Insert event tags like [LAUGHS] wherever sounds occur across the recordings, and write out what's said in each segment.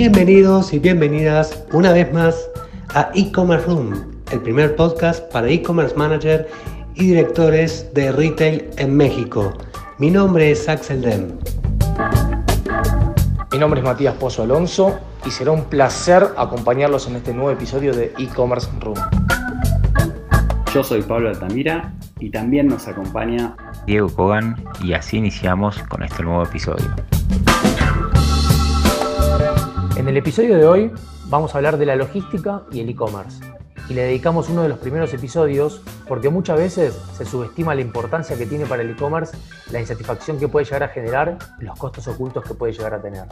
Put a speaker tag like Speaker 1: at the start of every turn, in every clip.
Speaker 1: Bienvenidos y bienvenidas una vez más a E-Commerce Room, el primer podcast para e-commerce manager y directores de retail en México. Mi nombre es Axel Dem.
Speaker 2: Mi nombre es Matías Pozo Alonso y será un placer acompañarlos en este nuevo episodio de E-Commerce Room.
Speaker 3: Yo soy Pablo Altamira y también nos acompaña
Speaker 4: Diego Kogan y así iniciamos con este nuevo episodio.
Speaker 2: En el episodio de hoy vamos a hablar de la logística y el e-commerce. Y le dedicamos uno de los primeros episodios porque muchas veces se subestima la importancia que tiene para el e-commerce, la insatisfacción que puede llegar a generar y los costos ocultos que puede llegar a tener.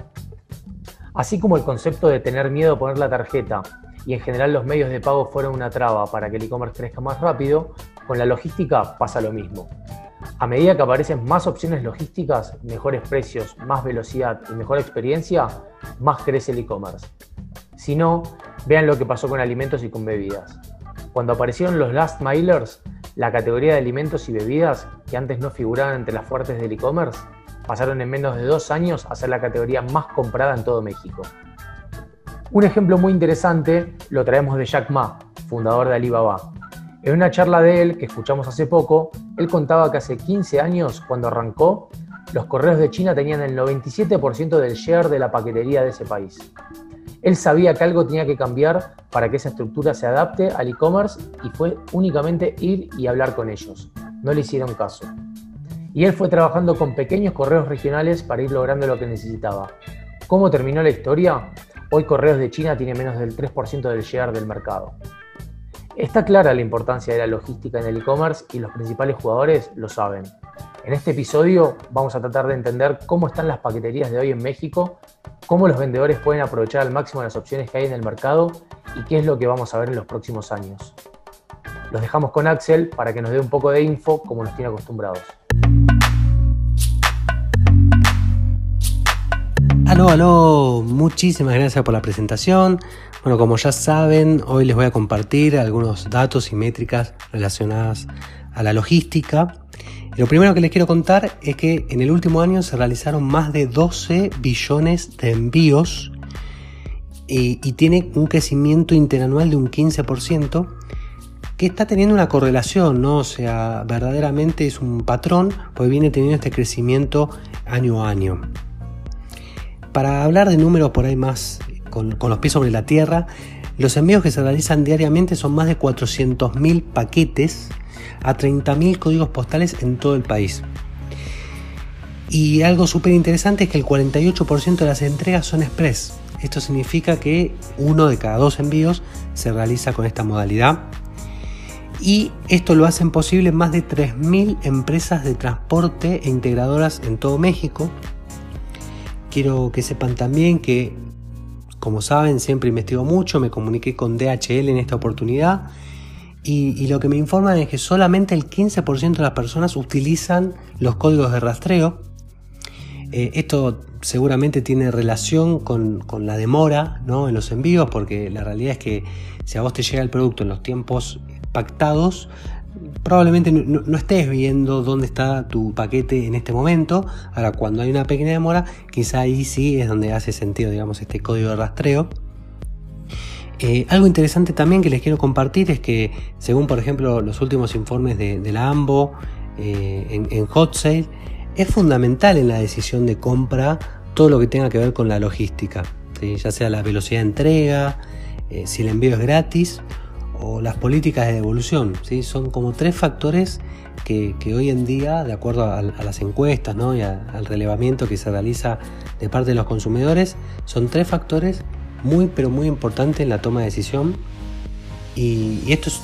Speaker 2: Así como el concepto de tener miedo a poner la tarjeta y en general los medios de pago fueron una traba para que el e-commerce crezca más rápido, con la logística pasa lo mismo. A medida que aparecen más opciones logísticas, mejores precios, más velocidad y mejor experiencia, más crece el e-commerce. Si no, vean lo que pasó con alimentos y con bebidas. Cuando aparecieron los last milers, la categoría de alimentos y bebidas, que antes no figuraban entre las fuertes del e-commerce, pasaron en menos de dos años a ser la categoría más comprada en todo México. Un ejemplo muy interesante lo traemos de Jack Ma, fundador de Alibaba, en una charla de él que escuchamos hace poco, él contaba que hace 15 años, cuando arrancó, los correos de China tenían el 97% del share de la paquetería de ese país. Él sabía que algo tenía que cambiar para que esa estructura se adapte al e-commerce y fue únicamente ir y hablar con ellos. No le hicieron caso. Y él fue trabajando con pequeños correos regionales para ir logrando lo que necesitaba. ¿Cómo terminó la historia? Hoy Correos de China tiene menos del 3% del share del mercado. Está clara la importancia de la logística en el e-commerce y los principales jugadores lo saben. En este episodio vamos a tratar de entender cómo están las paqueterías de hoy en México, cómo los vendedores pueden aprovechar al máximo las opciones que hay en el mercado y qué es lo que vamos a ver en los próximos años. Los dejamos con Axel para que nos dé un poco de info como nos tiene acostumbrados.
Speaker 1: Aló, aló, muchísimas gracias por la presentación. Bueno, como ya saben, hoy les voy a compartir algunos datos y métricas relacionadas a la logística. lo primero que les quiero contar es que en el último año se realizaron más de 12 billones de envíos y, y tiene un crecimiento interanual de un 15% que está teniendo una correlación, ¿no? O sea, verdaderamente es un patrón, pues viene teniendo este crecimiento año a año. Para hablar de números por ahí más con, los pies sobre la tierra, los envíos que se realizan diariamente son más de 400.000 paquetes a 30.000 códigos postales en todo el país. Y algo súper interesante es que el 48% de las entregas son express. Esto significa que uno de cada dos envíos se realiza con esta modalidad. Y esto lo hacen posible más de 3.000 empresas de transporte e integradoras en todo México. Quiero que sepan también que como saben, siempre investigo mucho, me comuniqué con DHL en esta oportunidad y, lo que me informan es que solamente el 15% de las personas utilizan los códigos de rastreo. Eh, esto seguramente tiene relación con, la demora en los envíos, porque la realidad es que si a vos te llega el producto en los tiempos pactados, probablemente no, estés viendo dónde está tu paquete en este momento. Ahora, cuando hay una pequeña demora, quizá ahí sí es donde hace sentido, digamos, este código de rastreo. Eh, algo interesante también que les quiero compartir es que, según por ejemplo los últimos informes de, la AMBO eh, en, Hot Sale, es fundamental en la decisión de compra todo lo que tenga que ver con la logística, ya sea la velocidad de entrega, eh, si el envío es gratis o las políticas de devolución. ¿sí? Son como tres factores que, hoy en día, de acuerdo a, las encuestas ¿no? y al relevamiento que se realiza de parte de los consumidores, son tres factores muy pero muy importantes en la toma de decisión. Y, esto es,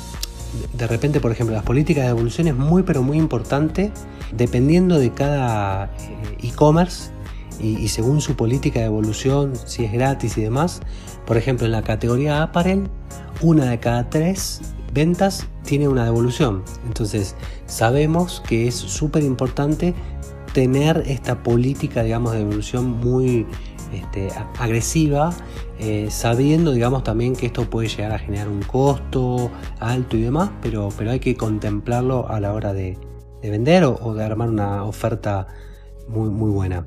Speaker 1: de repente, por ejemplo, las políticas de devolución es muy pero muy importante dependiendo de cada eh, e-commerce y, según su política de evolución, si es gratis y demás. Por ejemplo, en la categoría apparel, una de cada tres ventas tiene una devolución. Entonces, sabemos que es súper importante tener esta política, digamos, de devolución muy este, agresiva, eh, sabiendo, digamos, también que esto puede llegar a generar un costo alto y demás, pero, pero hay que contemplarlo a la hora de, vender o, de armar una oferta muy, muy buena.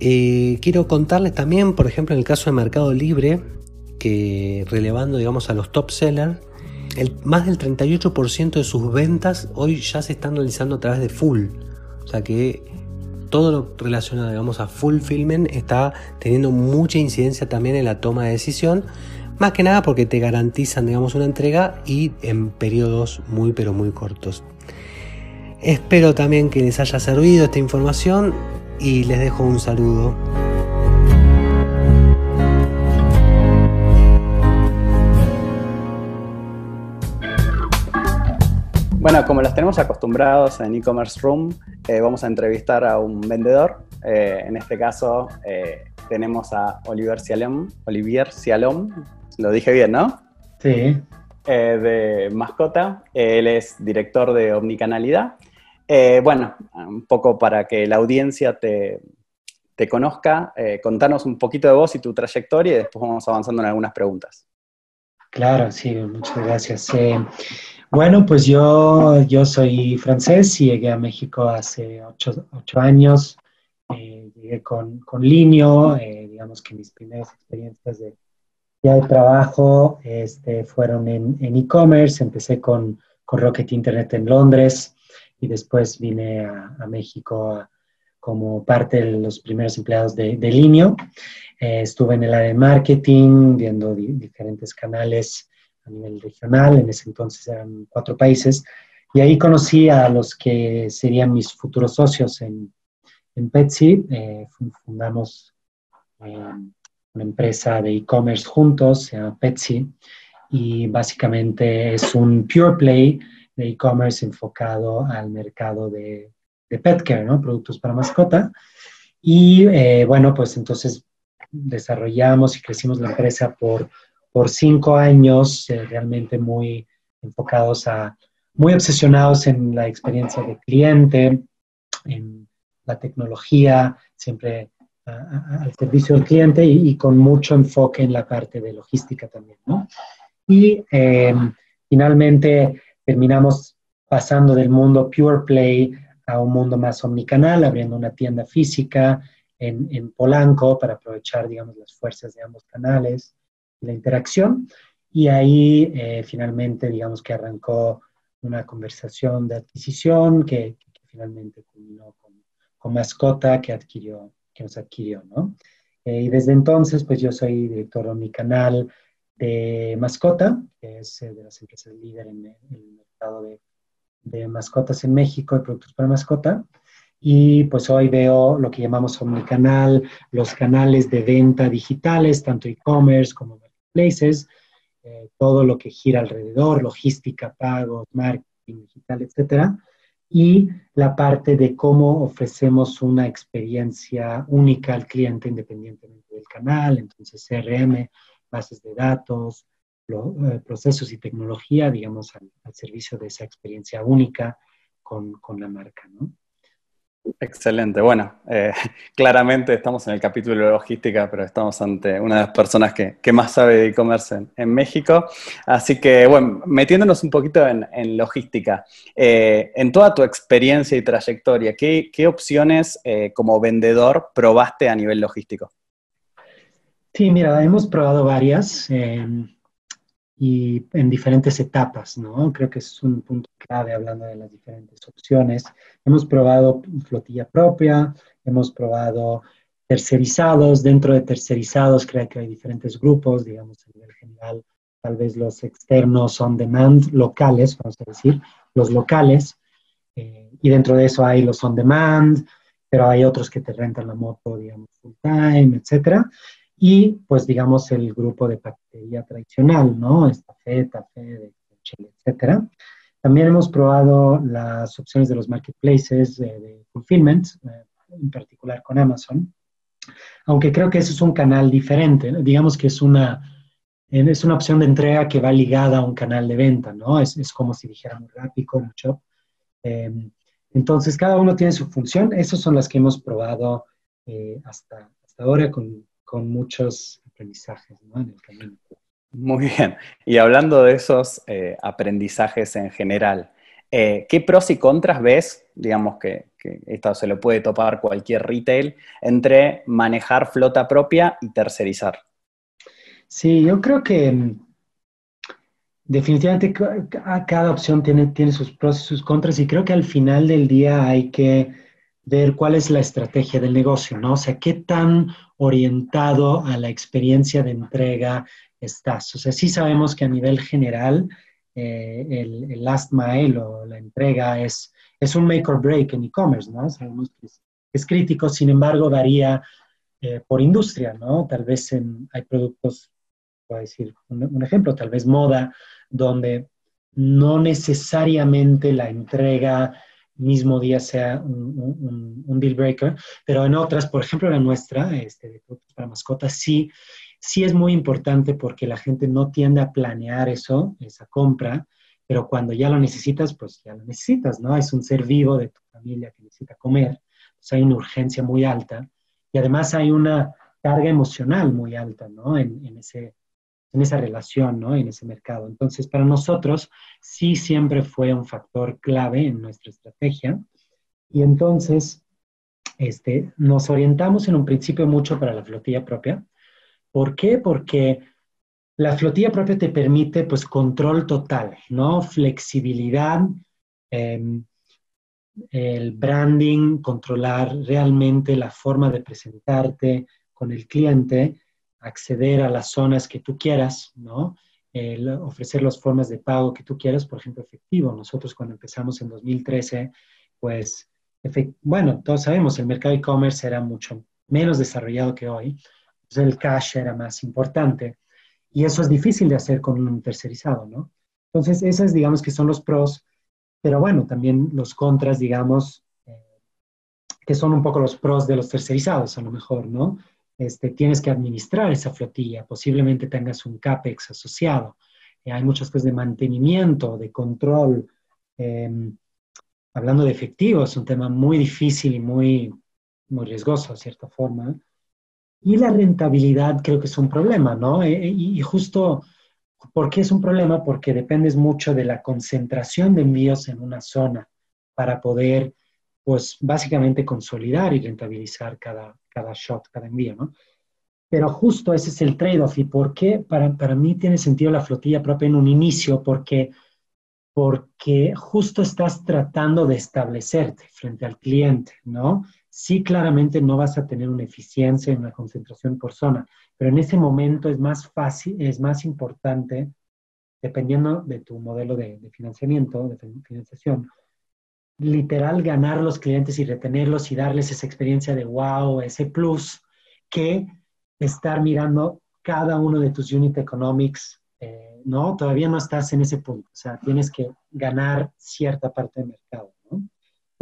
Speaker 1: Eh, quiero contarles también, por ejemplo, en el caso de Mercado Libre, relevando digamos a los top sellers, el, más del 38% de sus ventas hoy ya se están realizando a través de full. O sea que todo lo relacionado digamos, a fulfillment está teniendo mucha incidencia también en la toma de decisión. Más que nada porque te garantizan digamos, una entrega y en periodos muy pero muy cortos. Espero también que les haya servido esta información y les dejo un saludo.
Speaker 3: Bueno, como los tenemos acostumbrados en e-commerce room, eh, vamos a entrevistar a un vendedor. Eh, en este caso eh, tenemos a Olivier Cialom. Olivier Cialom, lo dije bien, ¿no?
Speaker 5: Sí.
Speaker 3: de Mascota. Él es director de Omnicanalidad. bueno, un poco para que la audiencia te, te conozca, contanos un poquito de vos y tu trayectoria y después vamos avanzando en algunas preguntas.
Speaker 5: Claro, sí, muchas gracias. Bueno, pues yo, yo soy francés y llegué a México hace ocho, años. Eh, llegué con, con Linio, eh, digamos que mis primeras experiencias de, de trabajo este, fueron en e-commerce. Empecé con, con, Rocket Internet en Londres y después vine a, México como parte de los primeros empleados de, de Linio. Eh, estuve en el área de marketing, viendo diferentes canales a nivel regional, en ese entonces eran cuatro países, y ahí conocí a los que serían mis futuros socios en, en Petsy. Eh, fundamos eh, una empresa de e-commerce juntos, se llama Petsy, y básicamente es un pure play de e-commerce enfocado al mercado de, de pet care, ¿no? Productos para mascota. Y eh, bueno, pues entonces desarrollamos y crecimos la empresa por por cinco años eh, realmente muy enfocados a, muy obsesionados en la experiencia de cliente, en la tecnología, siempre al servicio del cliente y, con mucho enfoque en la parte de logística también, ¿no? Y em, finalmente terminamos pasando del mundo pure play a un mundo más omnicanal, abriendo una tienda física en, en Polanco para aprovechar, digamos, las fuerzas de ambos canales la interacción. Y ahí eh, finalmente, digamos que arrancó una conversación de adquisición que, finalmente culminó con, con, Mascota que, adquirió, que nos adquirió, ¿no? Eh, y desde entonces, pues yo soy director de mi canal de Mascota, que es eh, de las empresas líder en el, mercado de, de, mascotas en México, de productos para mascota. Y pues hoy veo lo que llamamos omnicanal, los canales de venta digitales, tanto e-commerce como places, eh, todo lo que gira alrededor, logística, pagos, marketing digital, etcétera, y la parte de cómo ofrecemos una experiencia única al cliente independientemente del canal, entonces CRM, bases de datos, eh, procesos y tecnología, digamos, al, servicio de esa experiencia única con, con la marca, ¿no?
Speaker 3: Excelente. Bueno, eh, [LAUGHS] claramente estamos en el capítulo de logística, pero estamos ante una de las personas que, más sabe de e-commerce en, México. Así que, bueno, metiéndonos un poquito en, logística, eh, en toda tu experiencia y trayectoria, ¿qué, opciones eh, como vendedor probaste a nivel logístico?
Speaker 5: Sí, mira, hemos probado varias y en diferentes etapas, ¿no? Creo que es un punto clave hablando de las diferentes opciones. Hemos probado flotilla propia, hemos probado tercerizados, dentro de tercerizados creo que hay diferentes grupos, digamos, a nivel general, tal vez los externos son demand locales, vamos a decir, los locales, eh, y dentro de eso hay los on demand, pero hay otros que te rentan la moto, digamos, full time, etcétera y pues digamos el grupo de paquetería tradicional, ¿no? Estafeta, Fede, etcétera. También hemos probado las opciones de los marketplaces de fulfillment, eh, en particular con Amazon, aunque creo que eso es un canal diferente, digamos que es una, es una opción de entrega que va ligada a un canal de venta, ¿no? Es, es como si dijéramos Rappi, Shop. Eh, entonces, cada uno tiene su función. Esas son las que hemos probado eh, hasta, hasta ahora con, con muchos aprendizajes en el camino.
Speaker 3: Muy bien. Y hablando de esos eh, aprendizajes en general, eh, ¿qué pros y contras ves, digamos, que, esto se lo puede topar cualquier retail, entre manejar flota propia y tercerizar.
Speaker 5: Sí, yo creo que mm, definitivamente cada opción tiene, tiene sus pros y sus contras y creo que al final del día hay que ver cuál es la estrategia del negocio, ¿no? O sea, qué tan orientado a la experiencia de entrega estás. O sea, sí sabemos que a nivel general eh, el, last mile o la entrega es, es un make or break en e-commerce, ¿no? Sabemos que es, crítico, sin embargo, varía eh, por industria, ¿no? Tal vez en, hay productos, voy a decir un, ejemplo, tal vez moda, donde no necesariamente la entrega mismo día sea un, un, deal breaker, pero en otras, por ejemplo la nuestra, este, de productos para mascotas, sí sí es muy importante porque la gente no tiende a planear eso, esa compra, pero cuando ya lo necesitas, pues ya lo necesitas, ¿no? Es un ser vivo de tu familia que necesita comer, pues hay una urgencia muy alta y además hay una carga emocional muy alta, ¿no? En, en, ese, en esa relación, ¿no? En ese mercado. Entonces, para nosotros sí siempre fue un factor clave en nuestra estrategia y entonces este, nos orientamos en un principio mucho para la flotilla propia, ¿Por qué? Porque la flotilla propia te permite pues control total, ¿no? Flexibilidad, em, el branding, controlar realmente la forma de presentarte con el cliente, acceder a las zonas que tú quieras, ¿no? ofrecer las formas de pago que tú quieras, por ejemplo, efectivo. Nosotros cuando empezamos en 2013, pues, bueno, todos sabemos, el mercado e-commerce era mucho menos desarrollado que hoy el cash era más importante. Y eso es difícil de hacer con un tercerizado, ¿no? Entonces, esos digamos que son los pros, pero bueno, también los contras, digamos, eh, que son un poco los pros de los tercerizados, a lo mejor, ¿no? Este, tienes que administrar esa flotilla, posiblemente tengas un CAPEX asociado. Eh, hay muchas cosas de mantenimiento, de control. Em, hablando de efectivo, es un tema muy difícil y muy, muy riesgoso, de cierta forma. Y la rentabilidad creo que es un problema, ¿no? Eh, eh, y, justo, ¿por qué es un problema? Porque dependes mucho de la concentración de envíos en una zona para poder, pues, básicamente consolidar y rentabilizar cada, cada shot, cada envío, ¿no? Pero justo ese es el trade-off. ¿Y por qué? Para, para mí tiene sentido la flotilla propia en un inicio, porque, porque justo estás tratando de establecerte frente al cliente, ¿no? sí claramente no vas a tener una eficiencia en la concentración por zona, pero en ese momento es más fácil, es más importante, dependiendo de tu modelo de, financiamiento, de financiación, literal ganar los clientes y retenerlos y darles esa experiencia de wow, ese plus, que estar mirando cada uno de tus unit economics, eh, ¿no? Todavía no estás en ese punto, o sea, tienes que ganar cierta parte del mercado.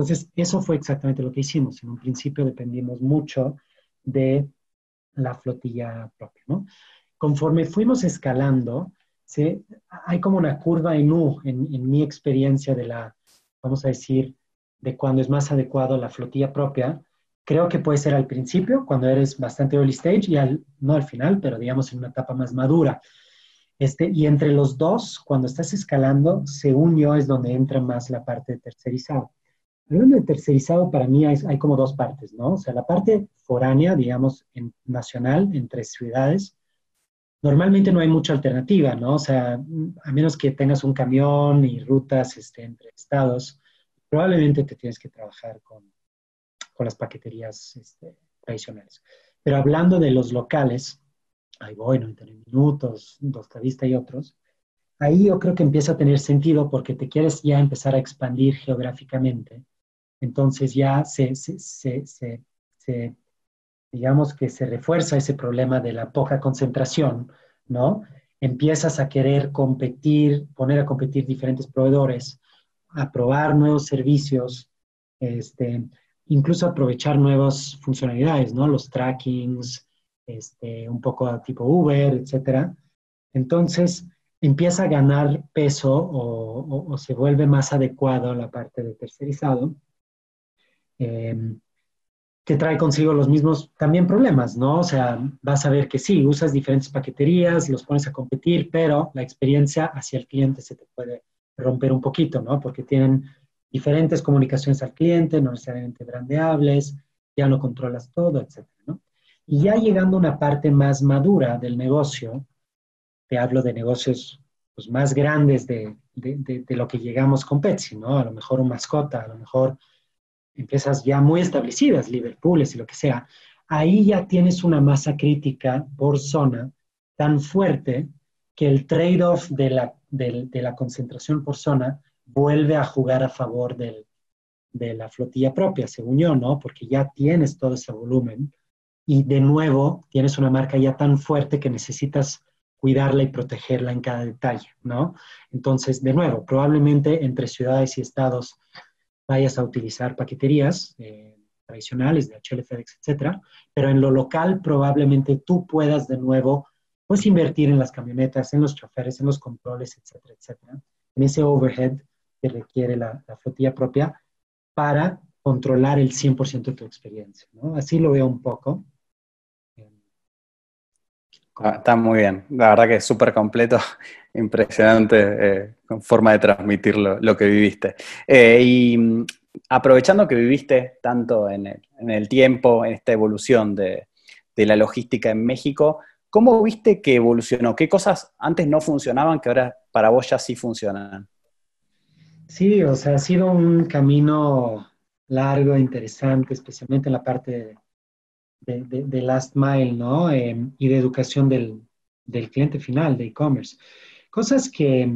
Speaker 5: Entonces, eso fue exactamente lo que hicimos. En un principio dependimos mucho de la flotilla propia, ¿no? Conforme fuimos escalando, ¿sí? hay como una curva en U en, mi experiencia de la, vamos a decir, de cuando es más adecuado la flotilla propia. Creo que puede ser al principio, cuando eres bastante early stage, y al, no al final, pero digamos en una etapa más madura. Este, y entre los dos, cuando estás escalando, según yo, es donde entra más la parte de tercerizado. Hablando de tercerizado, para mí hay, hay, como dos partes, ¿no? O sea, la parte foránea, digamos, en, nacional, entre ciudades, normalmente no hay mucha alternativa, ¿no? O sea, a menos que tengas un camión y rutas este, entre estados, probablemente te tienes que trabajar con, con las paqueterías este, tradicionales. Pero hablando de los locales, ahí voy, 99 minutos, Dostadista y otros, ahí yo creo que empieza a tener sentido porque te quieres ya empezar a expandir geográficamente entonces ya se, digamos que se refuerza ese problema de la poca concentración, ¿no? Empiezas a querer competir, poner a competir diferentes proveedores, a probar nuevos servicios, este, incluso aprovechar nuevas funcionalidades, ¿no? Los trackings, este, un poco tipo Uber, etcétera. Entonces, empieza a ganar peso o, o, se vuelve más adecuado la parte de tercerizado eh, que trae consigo los mismos también problemas, ¿no? O sea, vas a ver que sí, usas diferentes paqueterías, los pones a competir, pero la experiencia hacia el cliente se te puede romper un poquito, ¿no? Porque tienen diferentes comunicaciones al cliente, no necesariamente brandeables, ya no controlas todo, etc. Y ya llegando a una parte más madura del negocio, te hablo de negocios pues, más grandes de, de, de, lo que llegamos con Pepsi, ¿no? A lo mejor un mascota, a lo mejor empresas ya muy establecidas, Liverpool y lo que sea. Ahí ya tienes una masa crítica por zona tan fuerte que el trade-off de la, de, la, concentración por zona vuelve a jugar a favor del, de la flotilla propia, según yo, ¿no? Porque ya tienes todo ese volumen y de nuevo tienes una marca ya tan fuerte que necesitas cuidarla y protegerla en cada detalle, ¿no? Entonces, de nuevo, probablemente entre ciudades y estados vayas a utilizar paqueterías eh, tradicionales de HL, FedEx, etcétera, pero en lo local probablemente tú puedas de nuevo pues invertir en las camionetas, en los choferes, en los controles, etcétera, etcétera, en ese overhead que requiere la, la flotilla propia para controlar el 100% de tu experiencia. Así lo veo un poco.
Speaker 3: Está muy bien, la verdad que es súper completo, [LAUGHS] impresionante eh, forma de transmitir lo, que viviste. Eh, y mm, aprovechando que viviste tanto en el, tiempo, en esta evolución de, la logística en México, ¿cómo viste que evolucionó? ¿Qué cosas antes no funcionaban que ahora para vos ya sí funcionan?
Speaker 5: Sí, o sea, ha sido un camino largo, interesante, especialmente en la parte de de, last mile, ¿no? Em, y de educación del, cliente final, de e-commerce. Cosas que,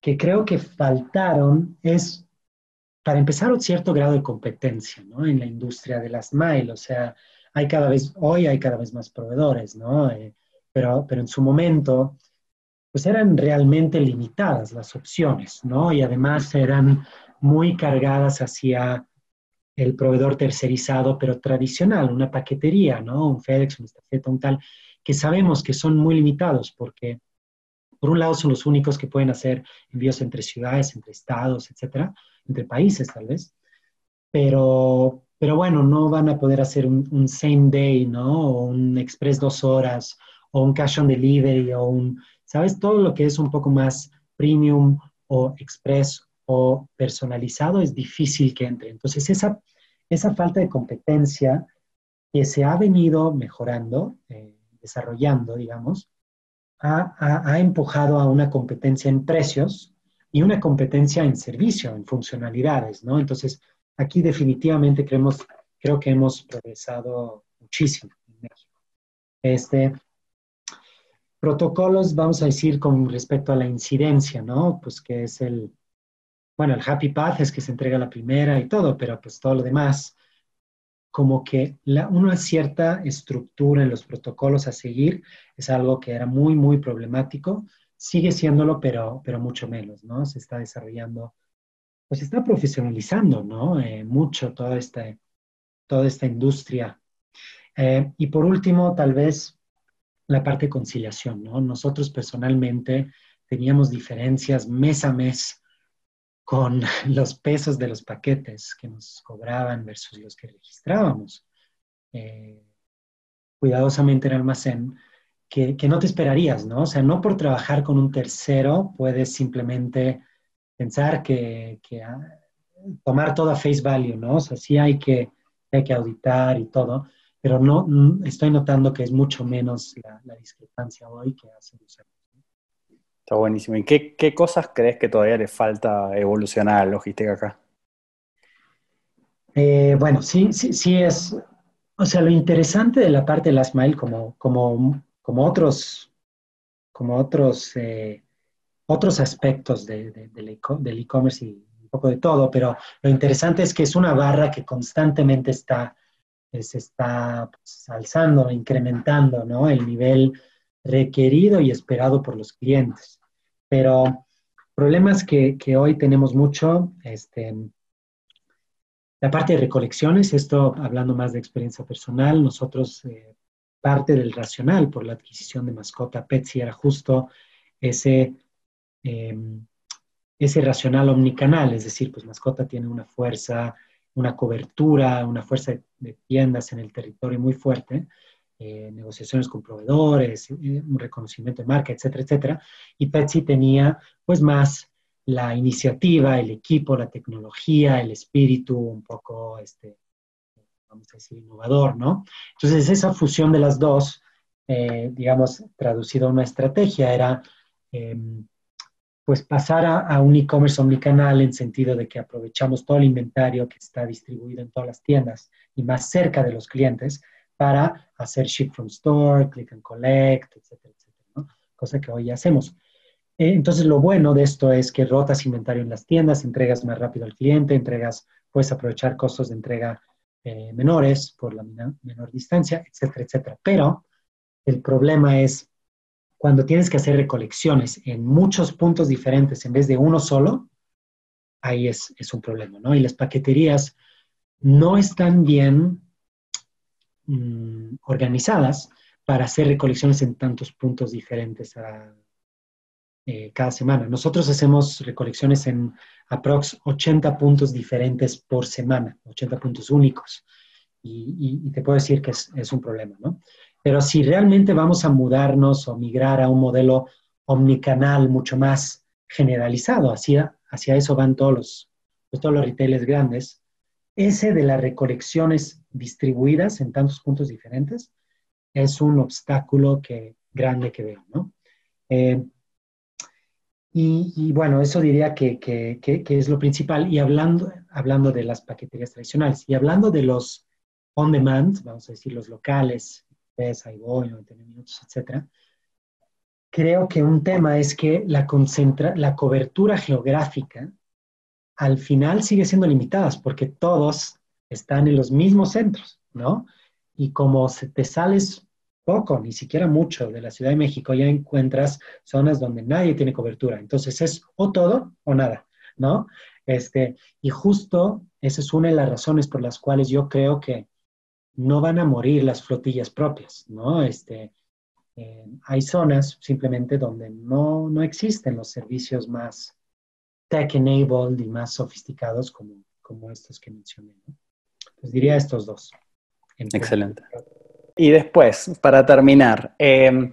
Speaker 5: que creo que faltaron es, para empezar, un cierto grado de competencia, ¿no? En la industria de last mile, o sea, hay cada vez, hoy hay cada vez más proveedores, ¿no? Eh, pero, pero en su momento, pues eran realmente limitadas las opciones, ¿no? Y además eran muy cargadas hacia el proveedor tercerizado, pero tradicional, una paquetería, ¿no? Un FedEx, un estafeta, un tal, que sabemos que son muy limitados porque, por un lado, son los únicos que pueden hacer envíos entre ciudades, entre estados, etcétera, entre países tal vez, pero, pero bueno, no van a poder hacer un, same day, ¿no? O un express dos horas, o un cash on delivery, o un, ¿sabes? Todo lo que es un poco más premium o express personalizado es difícil que entre. Entonces, esa, esa falta de competencia que se ha venido mejorando, eh, desarrollando, digamos, ha, ha, empujado a una competencia en precios y una competencia en servicio, en funcionalidades, ¿no? Entonces, aquí definitivamente creemos, creo que hemos progresado muchísimo en México. Este, protocolos, vamos a decir, con respecto a la incidencia, ¿no? Pues que es el, bueno, el Happy Path es que se entrega la primera y todo, pero pues todo lo demás, como que la, una cierta estructura en los protocolos a seguir es algo que era muy, muy problemático. Sigue siéndolo, pero, pero mucho menos, ¿no? Se está desarrollando, pues se está profesionalizando, ¿no? Eh, mucho toda esta, toda esta industria. Eh, y por último, tal vez la parte de conciliación, ¿no? Nosotros personalmente teníamos diferencias mes a mes con [LAUGHS] los pesos de los paquetes que nos cobraban versus los que registrábamos eh, cuidadosamente en almacén, que, no te esperarías, ¿no? O sea, no por trabajar con un tercero puedes simplemente pensar que, ah, tomar todo a face value, ¿no? O sea, sí hay que, hay que auditar y todo, pero no, estoy notando que es mucho menos la, discrepancia hoy que hace dos años.
Speaker 3: Está buenísimo. ¿Y qué, cosas crees que todavía le falta evolucionar a logística acá?
Speaker 5: Eh, bueno, sí, sí, sí es, o sea, lo interesante de la parte de las mail, como, como, como otros, como otros, eh, otros aspectos de, del e-commerce y un poco de todo, pero lo interesante es que es una barra que constantemente está, se está pues, alzando, incrementando, ¿no? El nivel requerido y esperado por los clientes. Pero problemas que, que hoy tenemos mucho, este, la parte de recolecciones, esto hablando más de experiencia personal, nosotros, eh, parte del racional por la adquisición de mascota Petsy era justo ese, em, ese racional omnicanal, es decir, pues mascota tiene una fuerza, una cobertura, una fuerza de tiendas en el territorio muy fuerte, eh, negociaciones con proveedores, eh, un reconocimiento de marca, etcétera, etcétera. Y Petsy tenía pues más la iniciativa, el equipo, la tecnología, el espíritu un poco, este, vamos a decir, innovador, ¿no? Entonces, esa fusión de las dos, eh, digamos, traducido a una estrategia, era em, pues pasar a, un e-commerce omnicanal en sentido de que aprovechamos todo el inventario que está distribuido en todas las tiendas y más cerca de los clientes para hacer ship from store, click and collect, etcétera, etcétera, ¿no? Cosa que hoy hacemos. Eh, entonces, lo bueno de esto es que rotas inventario en las tiendas, entregas más rápido al cliente, entregas, puedes aprovechar costos de entrega eh, menores por la menor distancia, etcétera, etcétera. Pero el problema es cuando tienes que hacer recolecciones en muchos puntos diferentes en vez de uno solo, ahí es, un problema, ¿no? Y las paqueterías no están bien mm, organizadas para hacer recolecciones en tantos puntos diferentes eh, cada semana. Nosotros hacemos recolecciones en aprox 80 puntos diferentes por semana, 80 puntos únicos. Y, te puedo decir que es, un problema, ¿no? Pero si realmente vamos a mudarnos o migrar a un modelo omnicanal mucho más generalizado, hacia, hacia eso van todos los, pues, todos los retailers grandes, ese de las recolecciones distribuidas en tantos puntos diferentes es un obstáculo que, grande que veo, ¿no? Eh, y, bueno, eso diría que, que, que, es lo principal. Y hablando, hablando de las paqueterías tradicionales y hablando de los on-demand, vamos a decir los locales, ahí voy, 99 minutos, etcétera. Creo que un tema es que la, concentra la cobertura geográfica al final sigue siendo limitada porque todos están en los mismos centros, ¿no? Y como se te sales poco, ni siquiera mucho de la Ciudad de México, ya encuentras zonas donde nadie tiene cobertura. Entonces es o todo o nada, ¿no? Este, y justo esa es una de las razones por las cuales yo creo que no van a morir las flotillas propias, ¿no? Este, eh, hay zonas simplemente donde no, no, existen los servicios más tech-enabled y más sofisticados como, como estos que mencioné. ¿no? Pues diría estos dos.
Speaker 3: Excelente. Y después, para terminar, em,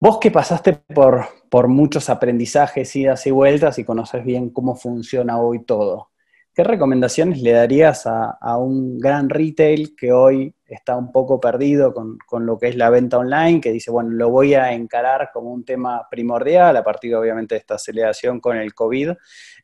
Speaker 3: vos que pasaste por, por muchos aprendizajes, idas y vueltas y conoces bien cómo funciona hoy todo, ¿Qué recomendaciones le darías a, un gran retail que hoy está un poco perdido con, lo que es la venta online, que dice, bueno, lo voy a encarar como un tema primordial a partir obviamente de esta aceleración con el COVID?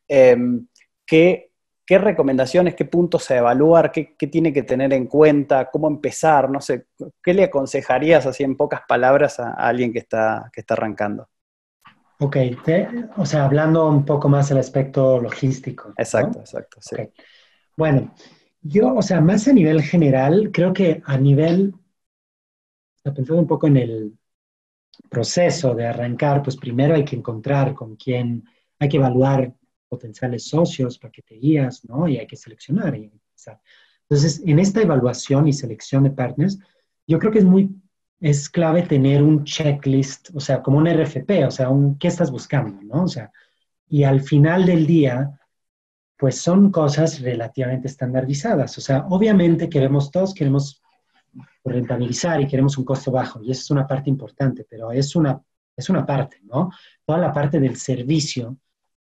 Speaker 3: Em, ¿qué, recomendaciones, qué puntos a evaluar, qué, tiene que tener en cuenta, cómo empezar? No sé, ¿qué le aconsejarías así en pocas palabras a, alguien que está, que está arrancando?
Speaker 5: Ok, o sea, hablando un poco más del aspecto logístico.
Speaker 3: Exacto, exacto. Sí.
Speaker 5: Bueno, yo, o sea, más a nivel general, creo que a nivel, pensando un poco en el proceso de arrancar, pues primero hay que encontrar con quién, hay que evaluar potenciales socios, paqueterías, ¿no? Y hay que seleccionar y. Entonces, en esta evaluación y selección de partners, yo creo que es muy es clave tener un checklist, o sea, como un RFP, o sea, un qué estás buscando, ¿no? O sea, y al final del día, pues son cosas relativamente estandarizadas. O sea, obviamente queremos, todos queremos rentabilizar y queremos un costo bajo, y esa es una parte importante, pero es una, es una parte, ¿no? Toda la parte del servicio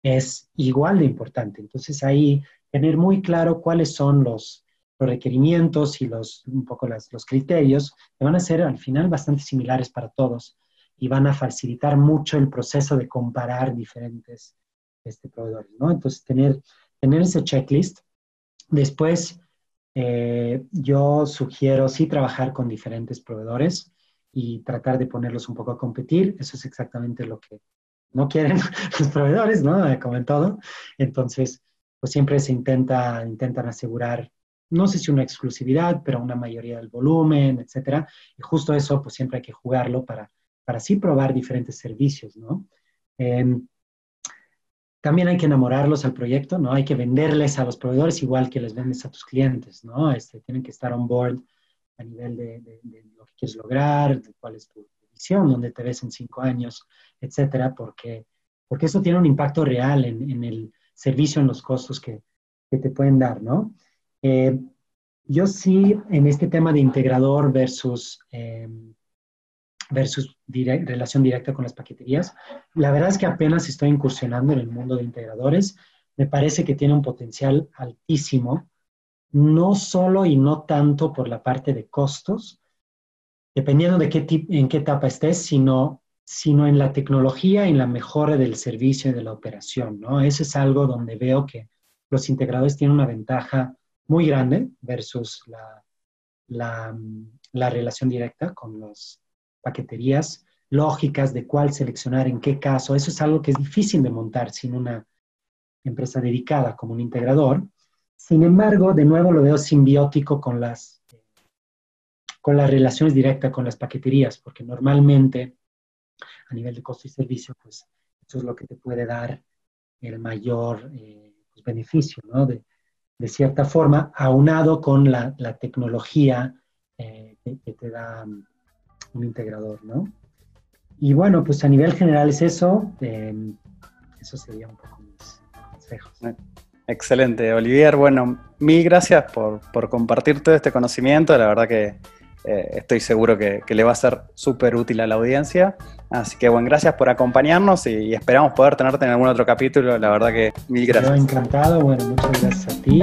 Speaker 5: es igual de importante. Entonces ahí tener muy claro cuáles son los, los requerimientos y los, un poco los criterios que van a ser al final bastante similares para todos y van a facilitar mucho el proceso de comparar diferentes este, proveedores, ¿no? Entonces, tener, tener ese checklist. Después, eh, yo sugiero sí trabajar con diferentes proveedores y tratar de ponerlos un poco a competir. Eso es exactamente lo que no quieren [LAUGHS] los proveedores, ¿no? Como en todo. Entonces, pues siempre se intenta, intentan asegurar no sé si una exclusividad, pero una mayoría del volumen, etcétera. Y justo eso, pues siempre hay que jugarlo para, para así probar diferentes servicios, ¿no? Em, también hay que enamorarlos al proyecto, ¿no? Hay que venderles a los proveedores igual que les vendes a tus clientes, ¿no? Este, tienen que estar on board a nivel de, lo que quieres lograr, de cuál es tu visión, dónde te ves en cinco años, etcétera, porque, porque eso tiene un impacto real en, en el servicio, en los costos que, que te pueden dar, ¿no? Eh, yo sí, en este tema de integrador versus, em, versus relación directa con las paqueterías. La verdad es que apenas estoy incursionando en el mundo de integradores. Me parece que tiene un potencial altísimo, no solo y no tanto por la parte de costos, dependiendo de qué en qué etapa estés, sino, sino en la tecnología y en la mejora del servicio y de la operación. ¿no? Eso es algo donde veo que los integradores tienen una ventaja muy grande versus la, la, la relación directa con las paqueterías lógicas de cuál seleccionar en qué caso. Eso es algo que es difícil de montar sin una empresa dedicada como un integrador. Sin embargo, de nuevo lo veo simbiótico con las, con las relaciones directas con las paqueterías, porque normalmente a nivel de costo y servicio, pues eso es lo que te puede dar el mayor eh, pues, beneficio, ¿no? De, de, cierta forma, aunado con la, la tecnología eh, que, te da un integrador, ¿no? Y bueno, pues a nivel general es eso. Eh, eso sería un poco mis consejos.
Speaker 3: Excelente, Olivier. Bueno, mil gracias por, por compartir todo este conocimiento. La verdad que eh, estoy seguro que, le va a ser súper útil a la audiencia. Así que bueno, gracias por acompañarnos y, esperamos poder tenerte en algún otro capítulo. La verdad que mil gracias.
Speaker 5: encantado, bueno, muchas gracias a ti.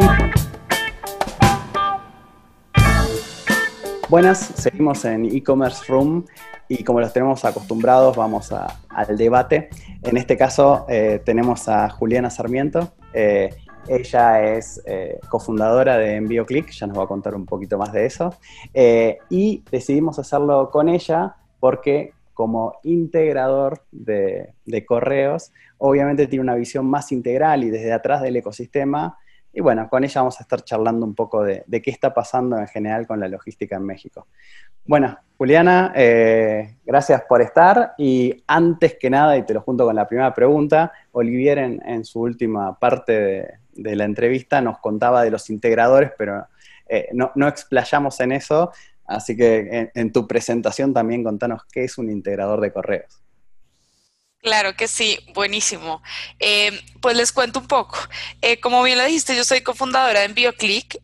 Speaker 3: Buenas, seguimos en e-commerce room y como los tenemos acostumbrados vamos al debate. En este caso eh, tenemos a Juliana Sarmiento. Eh, ella es eh, cofundadora de EnvíoClick, ya nos va a contar un poquito más de eso. Y decidimos hacerlo con ella porque como integrador de, correos, obviamente tiene una visión más integral y desde atrás del ecosistema. Y bueno, con ella vamos a estar charlando un poco de, qué está pasando en general con la logística en México. Bueno, Juliana, eh, gracias por estar. Y antes que nada, y te lo junto con la primera pregunta, Olivier en su última parte de, la entrevista nos contaba de los integradores, pero eh, no, explayamos en eso, así que en, tu presentación también contanos qué es un integrador de correos.
Speaker 6: Claro que sí, buenísimo. Eh, pues les cuento un poco. Eh, como bien lo dijiste, yo soy cofundadora de EnvioClick,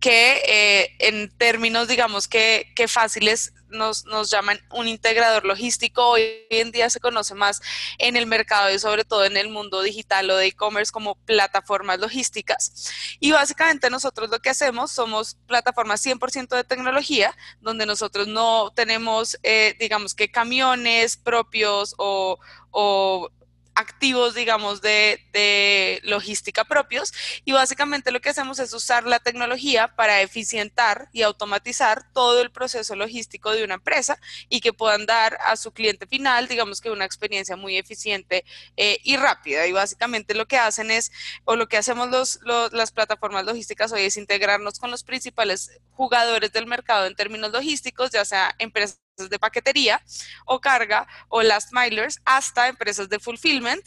Speaker 6: que en términos, digamos, que, que fáciles, nos, nos llaman un integrador logístico. Hoy en día se conoce más en el mercado y sobre todo en el mundo digital o de e-commerce como plataformas logísticas. Y básicamente nosotros lo que hacemos somos plataformas 100% de tecnología, donde nosotros no tenemos, eh, digamos que camiones propios o, o activos, digamos, de, logística propios. Y básicamente lo que hacemos es usar la tecnología para eficientar y automatizar todo el proceso logístico de una empresa y que puedan dar a su cliente final, digamos que una experiencia muy eficiente eh, y rápida. Y básicamente lo que hacen es, o lo que hacemos los, las plataformas logísticas hoy es integrarnos con los principales jugadores del mercado en términos logísticos, ya sea empresas de paquetería o carga o last milers hasta empresas de fulfillment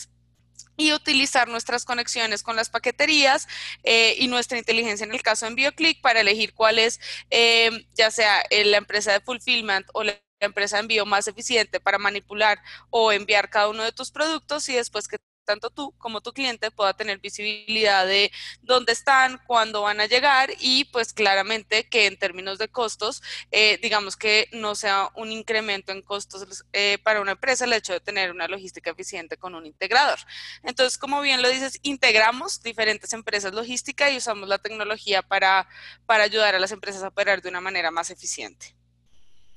Speaker 6: y utilizar nuestras conexiones con las paqueterías eh, y nuestra inteligencia en el caso de EnvíoClick para elegir cuál es, eh, ya sea la empresa de fulfillment o la empresa de envío más eficiente para manipular o enviar cada uno de tus productos y después que tanto tú como tu cliente pueda tener visibilidad de dónde están, cuándo van a llegar y pues claramente que en términos de costos, eh, digamos que no sea un incremento en costos eh, para una empresa el hecho de tener una logística eficiente con un integrador. Entonces, como bien lo dices, integramos diferentes empresas logísticas y usamos la tecnología para, para ayudar a las empresas a operar de una manera más eficiente.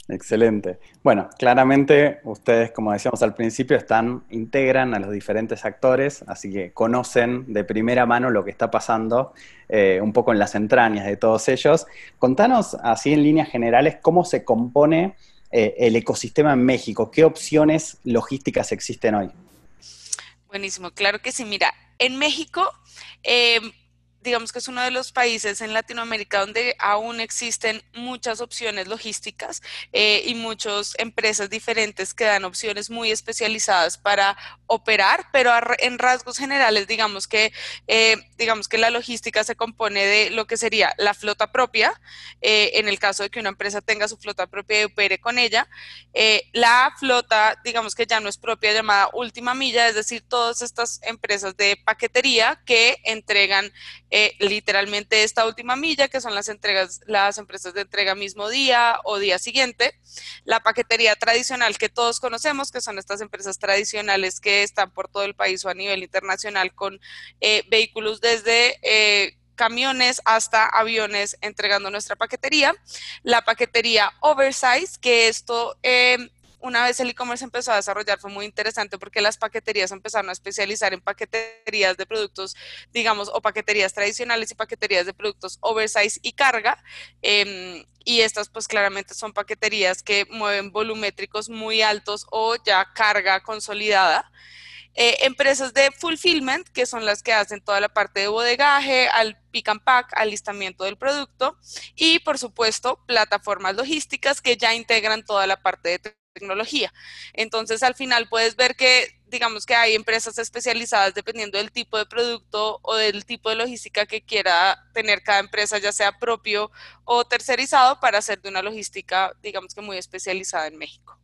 Speaker 3: Excelente. Bueno, claramente ustedes, como decíamos al principio, están, integran a los diferentes actores, así que conocen de primera mano lo que está pasando eh, un poco en las entrañas de todos ellos. Contanos así en líneas generales cómo se compone eh, el ecosistema en México, qué opciones logísticas existen hoy.
Speaker 6: Buenísimo, claro que sí. Mira, en México... Eh, digamos que es uno de los países en Latinoamérica donde aún existen muchas opciones logísticas eh, y muchas empresas diferentes que dan opciones muy especializadas para operar, pero en rasgos generales, digamos que, eh, digamos que la logística se compone de lo que sería la flota propia, eh, en el caso de que una empresa tenga su flota propia y opere con ella, la flota, digamos que ya no es propia, llamada última milla, es decir, todas estas empresas de paquetería que entregan eh, literalmente esta última milla, que son las entregas, las empresas de entrega mismo día o día siguiente, la paquetería tradicional que todos conocemos, que son estas empresas tradicionales que están por todo el país o a nivel internacional con eh, vehículos desde camiones hasta aviones entregando nuestra paquetería. La paquetería oversize, que esto eh, una vez el e-commerce empezó a desarrollar fue muy interesante porque las paqueterías empezaron a especializar en paqueterías de productos, digamos, o paqueterías tradicionales y paqueterías de productos oversize y carga. Em, y estas pues claramente son paqueterías que mueven volumétricos muy altos o ya carga consolidada. Eh, empresas de fulfillment, que son las que hacen toda la parte de bodegaje, al pick and pack, alistamiento del producto, y por supuesto, plataformas logísticas que ya integran toda la parte de tecnología. Entonces, al final puedes ver que, digamos que hay empresas especializadas dependiendo del tipo de producto o del tipo de logística que quiera tener cada empresa, ya sea propio o tercerizado, para hacer de una logística, digamos que muy especializada en México.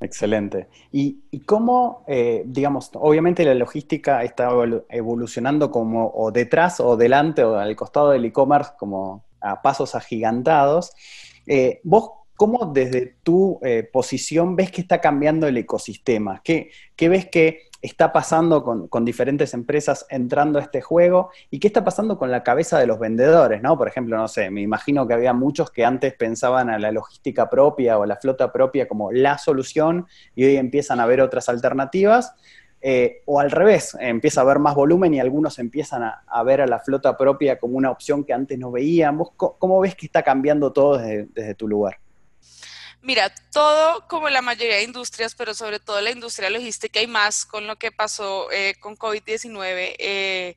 Speaker 3: Excelente. ¿Y, cómo, eh, digamos, obviamente la logística está evolucionando como o detrás o delante o al costado del e-commerce como a pasos agigantados? Eh, ¿Vos ¿Cómo desde tu eh, posición ves que está cambiando el ecosistema? ¿Qué, ves que está pasando con, diferentes empresas entrando a este juego? ¿Y qué está pasando con la cabeza de los vendedores? ¿no? Por ejemplo, no sé, me imagino que había muchos que antes pensaban a la logística propia o a la flota propia como la solución y hoy empiezan a ver otras alternativas. Eh, o al revés, empieza a haber más volumen y algunos empiezan a, ver a la flota propia como una opción que antes no veíamos. ¿Cómo, ves que está cambiando todo desde tu lugar?
Speaker 6: Mira, todo como la mayoría de industrias, pero sobre todo la industria logística y más con lo que pasó eh, con COVID-19, eh,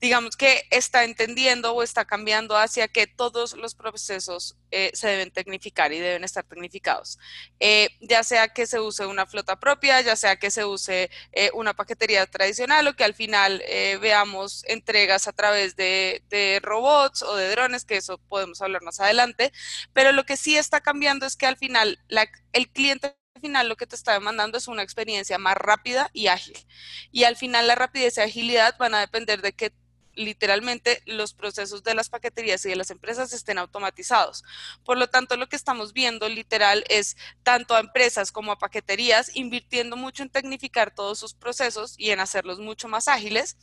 Speaker 6: digamos que está entendiendo o está cambiando hacia que todos los procesos eh, se deben tecnificar y deben estar tecnificados. Eh, ya sea que se use una flota propia, ya sea que se use eh, una paquetería tradicional o que al final veamos entregas a través de, robots o de drones, que eso podemos hablar más adelante. Pero lo que sí está cambiando es que al final el cliente final lo que te está demandando es una experiencia más rápida y ágil. Y al final la rapidez y agilidad van a depender de que literalmente los procesos de las paqueterías y de las empresas estén automatizados. Por lo tanto, lo que estamos viendo literal es tanto a empresas como a paqueterías invirtiendo mucho en tecnificar todos sus procesos y en hacerlos mucho más ágiles.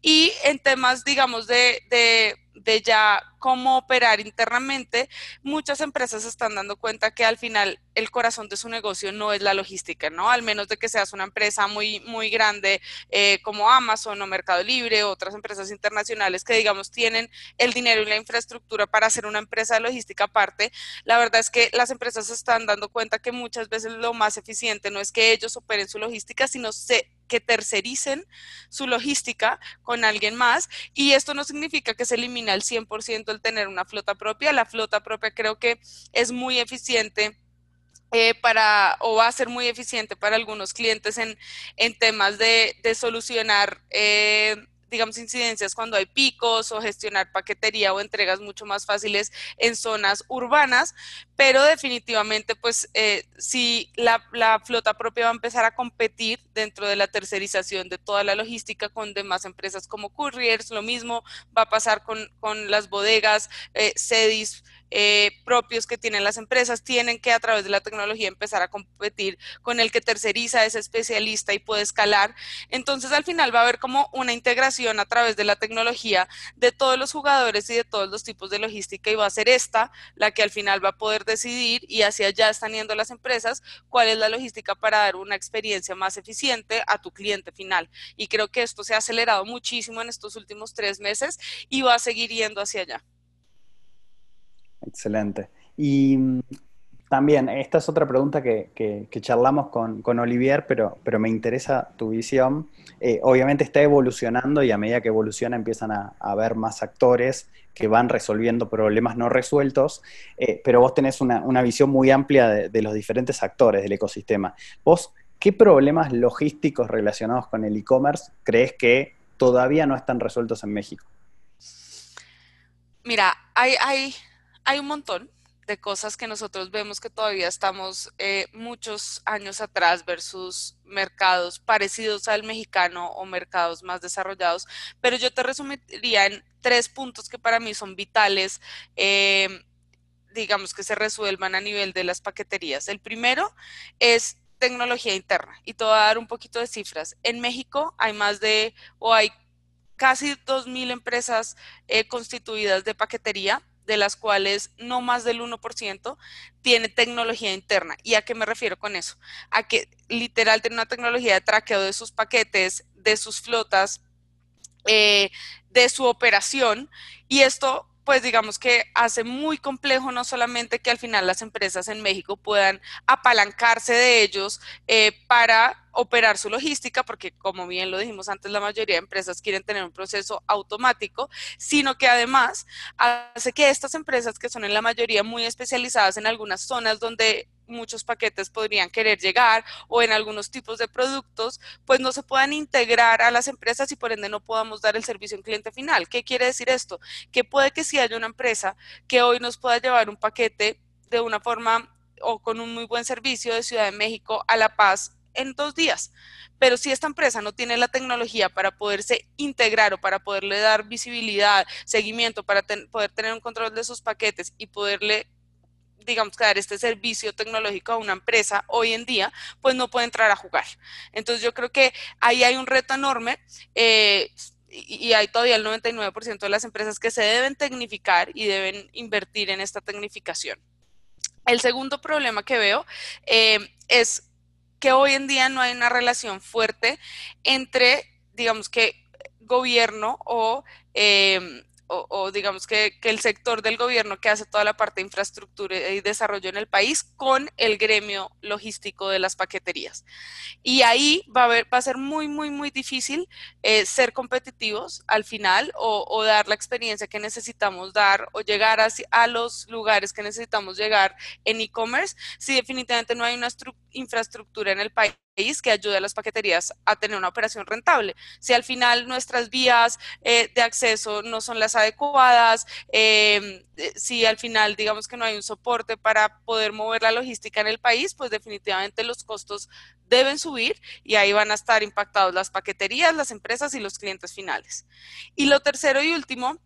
Speaker 6: Y en temas, digamos, de, de de ya cómo operar internamente, muchas empresas están dando cuenta que al final el corazón de su negocio no es la logística, ¿no? Al menos de que seas una empresa muy, muy grande eh, como Amazon o Mercado Libre otras empresas internacionales que, digamos, tienen el dinero y la infraestructura para hacer una empresa de logística aparte. La verdad es que las empresas están dando cuenta que muchas veces lo más eficiente no es que ellos operen su logística, sino se que tercericen su logística con alguien más y esto no significa que se elimine al 100% el tener una flota propia. La flota propia creo que es muy eficiente. Eh, para o va a ser muy eficiente para algunos clientes en, en temas de, de solucionar eh, digamos, incidencias cuando hay picos o gestionar paquetería o entregas mucho más fáciles en zonas urbanas, pero definitivamente, pues, eh, si la, flota propia va a empezar a competir dentro de la tercerización de toda la logística con demás empresas como couriers, lo mismo va a pasar con, las bodegas, eh, CEDIS, eh, propios que tienen las empresas tienen que a través de la tecnología empezar a competir con el que terceriza, es especialista y puede escalar. Entonces al final va a haber como una integración a través de la tecnología de todos los jugadores y de todos los tipos de logística y va a ser esta la que al final va a poder decidir y hacia allá están yendo las empresas cuál es la logística para dar una experiencia más eficiente a tu cliente final. Y creo que esto se ha acelerado muchísimo en estos últimos tres meses y va a seguir yendo hacia allá.
Speaker 3: Excelente. Y también, esta es otra pregunta que, charlamos con, Olivier, pero, pero me interesa tu visión. Eh, obviamente está evolucionando y a medida que evoluciona empiezan a, haber más actores que van resolviendo problemas no resueltos, eh, pero vos tenés una, visión muy amplia de, de, los diferentes actores del ecosistema. ¿Vos qué problemas logísticos relacionados con el e-commerce crees que todavía no están resueltos en México?
Speaker 6: Mira, hay, hay hay un montón. De cosas que nosotros vemos que todavía estamos eh, muchos años atrás versus mercados parecidos al mexicano o mercados más desarrollados, pero yo te resumiría en tres puntos que para mí son vitales, eh, digamos que se resuelvan a nivel de las paqueterías. El primero es tecnología interna y te voy a dar un poquito de cifras. En México hay más de, o hay casi 2.000 empresas eh, constituidas de paquetería de las cuales no más del 1% tiene tecnología interna. ¿Y a qué me refiero con eso? A que literal tiene una tecnología de traqueo de sus paquetes, de sus flotas, eh, de su operación. Y esto pues digamos que hace muy complejo no solamente que al final las empresas en México puedan apalancarse de ellos eh, para operar su logística, porque como bien lo dijimos antes, la mayoría de empresas quieren tener un proceso automático, sino que además hace que estas empresas, que son en la mayoría muy especializadas en algunas zonas donde muchos paquetes podrían querer llegar o en algunos tipos de productos, pues no se puedan integrar a las empresas y por ende no podamos dar el servicio en cliente final. ¿Qué quiere decir esto? Que puede que si haya una empresa que hoy nos pueda llevar un paquete de una forma o con un muy buen servicio de Ciudad de México a La Paz en dos días. Pero si esta empresa no tiene la tecnología para poderse integrar o para poderle dar visibilidad, seguimiento, para poder tener un control de sus paquetes y poderle digamos, dar este servicio tecnológico a una empresa hoy en día, pues no puede entrar a jugar. Entonces yo creo que ahí hay un reto enorme. Eh, y hay todavía el 99% de las empresas que se deben tecnificar y deben invertir en esta tecnificación. El segundo problema que veo eh, es que hoy en día no hay una relación fuerte entre, digamos que, gobierno o eh, o, digamos que, el sector del gobierno que hace toda la parte de infraestructura y desarrollo en el país con el gremio logístico de las paqueterías. Y ahí va a, va a ser muy, muy, muy difícil eh, ser competitivos al final o, dar la experiencia que necesitamos dar o llegar a, a los lugares que necesitamos llegar en e-commerce si definitivamente no hay una infraestructura en el país que ayude a las paqueterías a tener una operación rentable. Si al final nuestras vías eh, de acceso no son las adecuadas, em, eh, si al final digamos que no hay un soporte para poder mover la logística en el país, pues definitivamente los costos deben subir y ahí van a estar impactados las paqueterías, las empresas y los clientes finales. Y lo tercero y último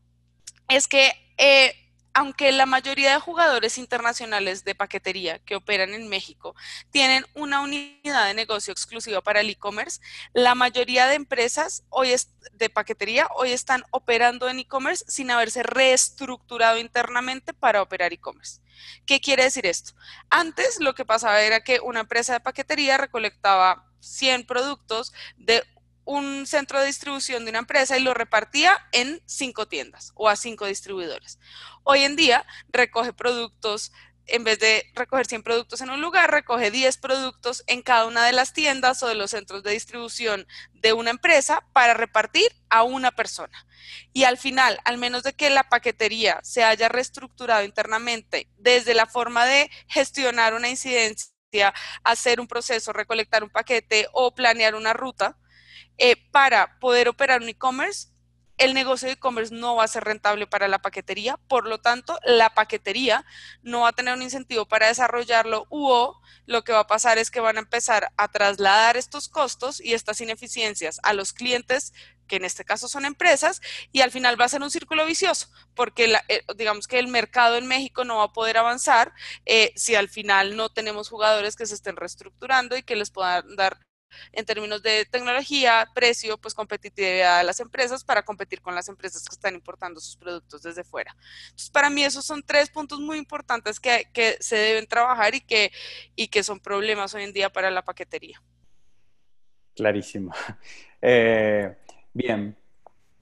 Speaker 6: es que eh, aunque la mayoría de jugadores internacionales de paquetería que operan en México tienen una unidad de negocio exclusiva para el e-commerce, la mayoría de empresas hoy de paquetería hoy están operando en e-commerce sin haberse reestructurado internamente para operar e-commerce. ¿Qué quiere decir esto? Antes lo que pasaba era que una empresa de paquetería recolectaba 100 productos de un centro de distribución de una empresa y lo repartía en cinco tiendas o a cinco distribuidores. Hoy en día recoge productos, en vez de recoger 100 productos en un lugar, recoge 10 productos en cada una de las tiendas o de los centros de distribución de una empresa para repartir a una persona. Y al final, al menos de que la paquetería se haya reestructurado internamente desde la forma de gestionar una incidencia, hacer un proceso, recolectar un paquete o planear una ruta, eh, para poder operar un e-commerce, el negocio de e-commerce no va a ser rentable para la paquetería, por lo tanto, la paquetería no va a tener un incentivo para desarrollarlo o lo que va a pasar es que van a empezar a trasladar estos costos y estas ineficiencias a los clientes que en este caso son empresas, y al final va a ser un círculo vicioso, porque eh, digamos que el mercado en México no va a poder avanzar eh, si al final no tenemos jugadores que se estén reestructurando y que les puedan dar en términos de tecnología, precio, pues competitividad de las empresas para competir con las empresas que están importando sus productos desde fuera. Entonces, para mí esos son tres puntos muy importantes que, se deben trabajar y que, y que son problemas hoy en día para la paquetería.
Speaker 3: Clarísimo. [LAUGHS] Eh, bien,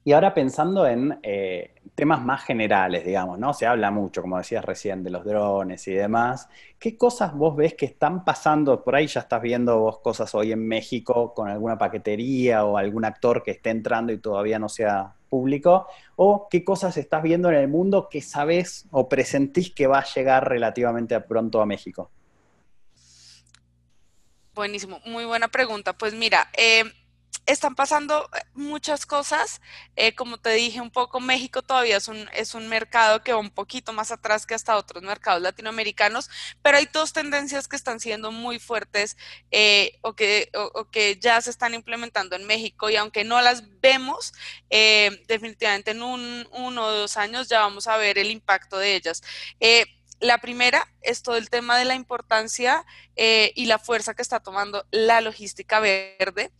Speaker 3: y ahora pensando en eh, temas más generales, digamos, ¿no? Se habla mucho, como decías recién, de los drones y demás. ¿Qué cosas vos ves que están pasando? Por ahí ya estás viendo vos cosas hoy en México con alguna paquetería o algún actor que esté entrando y todavía no sea público. ¿O qué cosas estás viendo en el mundo que sabes o presentís que va a llegar relativamente pronto a México?
Speaker 6: Buenísimo, muy buena pregunta. Pues mira, eh, están pasando eh, muchas cosas. Eh, como te dije un poco, México todavía es un, es un mercado que va un poquito más atrás que hasta otros mercados latinoamericanos, pero hay dos tendencias que están siendo muy fuertes eh, o, que, o, que ya se están implementando en México y aunque no las vemos, definitivamente en un, uno o dos años ya vamos a ver el impacto de ellas. La primera es todo el tema de la importancia y la fuerza que está tomando la logística verde.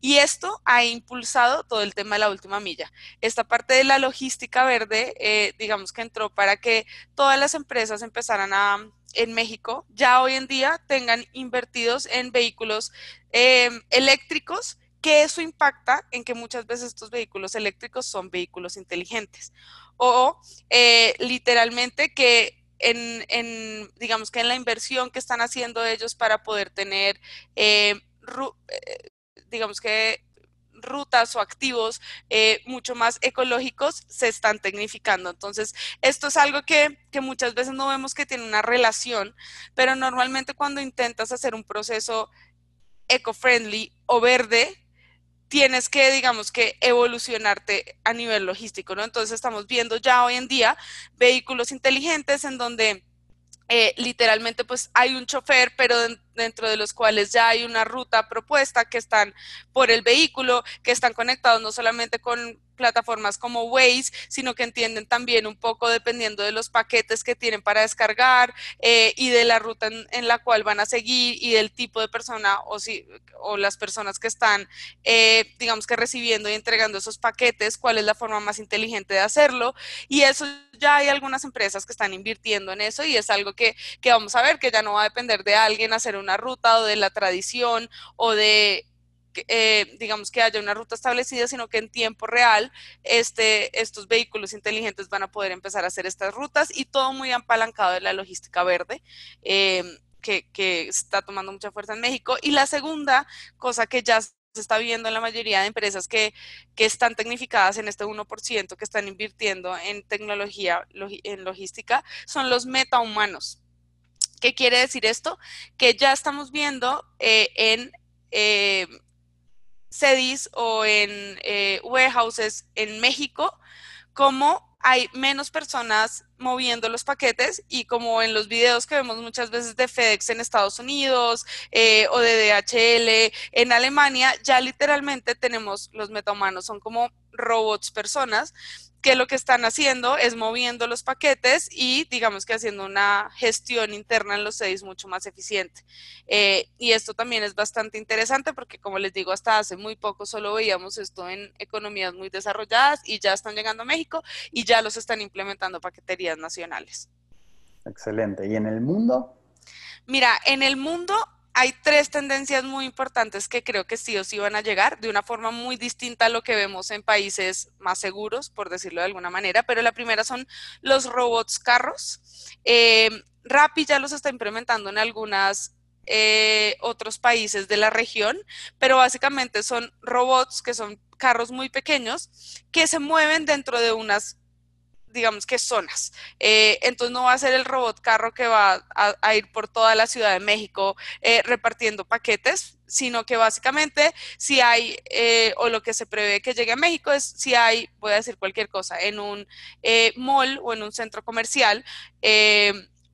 Speaker 6: Y esto ha impulsado todo el tema de la última milla. Esta parte de la logística verde, eh, digamos que entró para que todas las empresas empezaran a, en México, ya hoy en día tengan invertidos en vehículos em, eléctricos que eso impacta en que muchas veces estos vehículos eléctricos son vehículos inteligentes o eh, literalmente que en, digamos que en la inversión que están haciendo ellos para poder tener eh, digamos que rutas o activos eh, mucho más ecológicos se están tecnificando. Entonces, esto es algo que, que, muchas veces no vemos que tiene una relación, pero normalmente cuando intentas hacer un proceso eco-friendly o verde, tienes que, digamos que, evolucionarte a nivel logístico, ¿no? Entonces, estamos viendo ya hoy en día vehículos inteligentes en donde eh, literalmente pues hay un chofer, pero dentro de los cuales ya hay una ruta propuesta que están por el vehículo, que están conectados no solamente con plataformas como Waze, sino que entienden también un poco dependiendo de los paquetes que tienen para descargar eh, y de la ruta en, la cual van a seguir y del tipo de persona o, si, o las personas que están, eh, digamos que recibiendo y entregando esos paquetes, cuál es la forma más inteligente de hacerlo. Y eso ya hay algunas empresas que están invirtiendo en eso y es algo que, que vamos a ver, que ya no va a depender de alguien hacer una ruta o de la tradición o de eh, digamos que haya una ruta establecida, sino que en tiempo real este, estos vehículos inteligentes van a poder empezar a hacer estas rutas y todo muy apalancado de la logística verde. Eh, que, que, está tomando mucha fuerza en México. Y la segunda cosa que ya se está viendo en la mayoría de empresas que, que están tecnificadas en este 1%, que están invirtiendo en tecnología, en logística, son los metahumanos. ¿Qué quiere decir esto? Que ya estamos viendo eh, en CEDIS o en eh, warehouses en México, como hay menos personas moviendo los paquetes y como en los videos que vemos muchas veces de FedEx en Estados Unidos eh, o de DHL en Alemania, ya literalmente tenemos los metahumanos, son como robots personas que lo que están haciendo es moviendo los paquetes y digamos que haciendo una gestión interna en los seis mucho más eficiente. Eh, y esto también es bastante interesante porque como les digo, hasta hace muy poco solo veíamos esto en economías muy desarrolladas y ya están llegando a México y ya los están implementando paqueterías nacionales.
Speaker 3: Excelente. ¿Y en el mundo?
Speaker 6: Mira, en el mundo hay tres tendencias muy importantes que creo que sí o sí van a llegar de una forma muy distinta a lo que vemos en países más seguros, por decirlo de alguna manera, pero la primera son los robots carros. Eh, Rappi ya los está implementando en algunos eh, otros países de la región, pero básicamente son robots que son carros muy pequeños que se mueven dentro de unas digamos que zonas. Eh, entonces no va a ser el robot carro que va a, ir por toda la Ciudad de México eh, repartiendo paquetes, sino que básicamente si hay, eh, o lo que se prevé que llegue a México es si hay, voy a decir cualquier cosa, en un mall o en un centro comercial,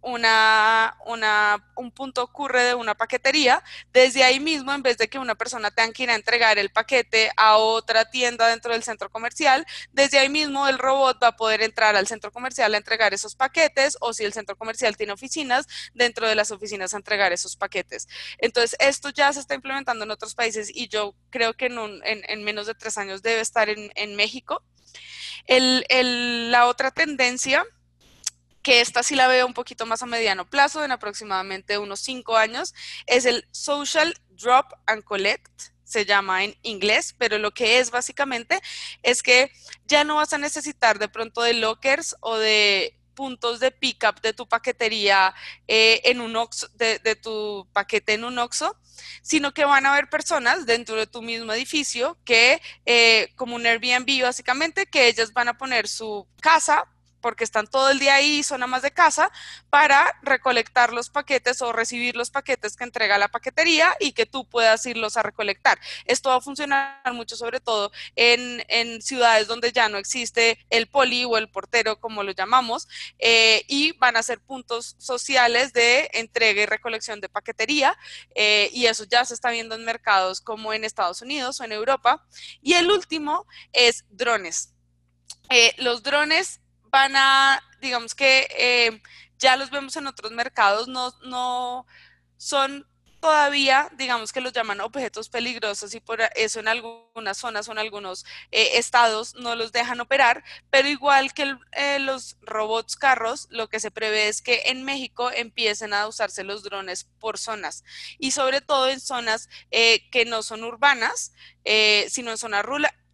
Speaker 6: una, una, un punto ocurre de una paquetería, desde ahí mismo, en vez de que una persona tenga que ir a entregar el paquete a otra tienda dentro del centro comercial, desde ahí mismo el robot va a poder entrar al centro comercial a entregar esos paquetes o si el centro comercial tiene oficinas, dentro de las oficinas a entregar esos paquetes. Entonces, esto ya se está implementando en otros países y yo creo que en, en, menos de tres años debe estar en, en México. El, el, la otra tendencia que esta sí la veo un poquito más a mediano plazo, en aproximadamente unos cinco años, es el Social Drop and Collect, se llama en inglés, pero lo que es básicamente es que ya no vas a necesitar de pronto de lockers o de puntos de pickup de tu paquetería eh, en un oxo, de, tu paquete en un OXO, sino que van a haber personas dentro de tu mismo edificio que, eh, como un Airbnb básicamente, que ellas van a poner su casa porque están todo el día ahí, son amas de casa, para recolectar los paquetes o recibir los paquetes que entrega la paquetería y que tú puedas irlos a recolectar. Esto va a funcionar mucho, sobre todo en, en ciudades donde ya no existe el poli o el portero, como lo llamamos, eh, y van a ser puntos sociales de entrega y recolección de paquetería, eh, y eso ya se está viendo en mercados como en Estados Unidos o en Europa. Y el último es drones. Eh, los drones van a, digamos que eh, ya los vemos en otros mercados, no, no son todavía, digamos que los llaman objetos peligrosos y por eso en algunas zonas o en algunos eh, estados no los dejan operar, pero igual que los robots carros, lo que se prevé es que en México empiecen a usarse los drones por zonas y sobre todo en zonas que no son urbanas, sino en zonas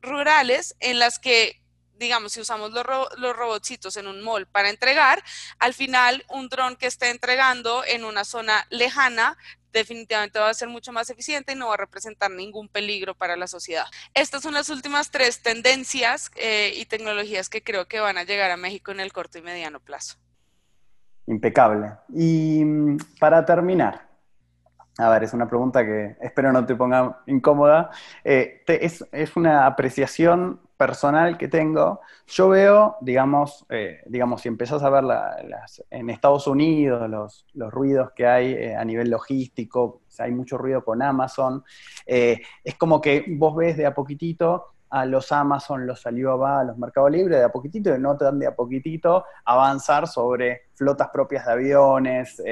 Speaker 6: rurales en las que digamos, si usamos los, los robotcitos en un mall para entregar, al final un dron que esté entregando en una zona lejana definitivamente va a ser mucho más eficiente y no va a representar ningún peligro para la sociedad. Estas son las últimas tres tendencias eh, y tecnologías que creo que van a llegar a México en el corto y mediano plazo.
Speaker 3: Impecable. Y para terminar, a ver, es una pregunta que espero no te ponga incómoda. Eh, es, es, una apreciación personal que tengo, yo veo, digamos, eh, digamos si empezás a ver en Estados Unidos los, ruidos que hay eh, a nivel logístico, hay mucho ruido con Amazon, eh, es como que vos ves de a poquitito a los Amazon, los Alibaba, los Mercado Libre, de a poquitito, y no te dan de a poquitito avanzar sobre flotas propias de aviones,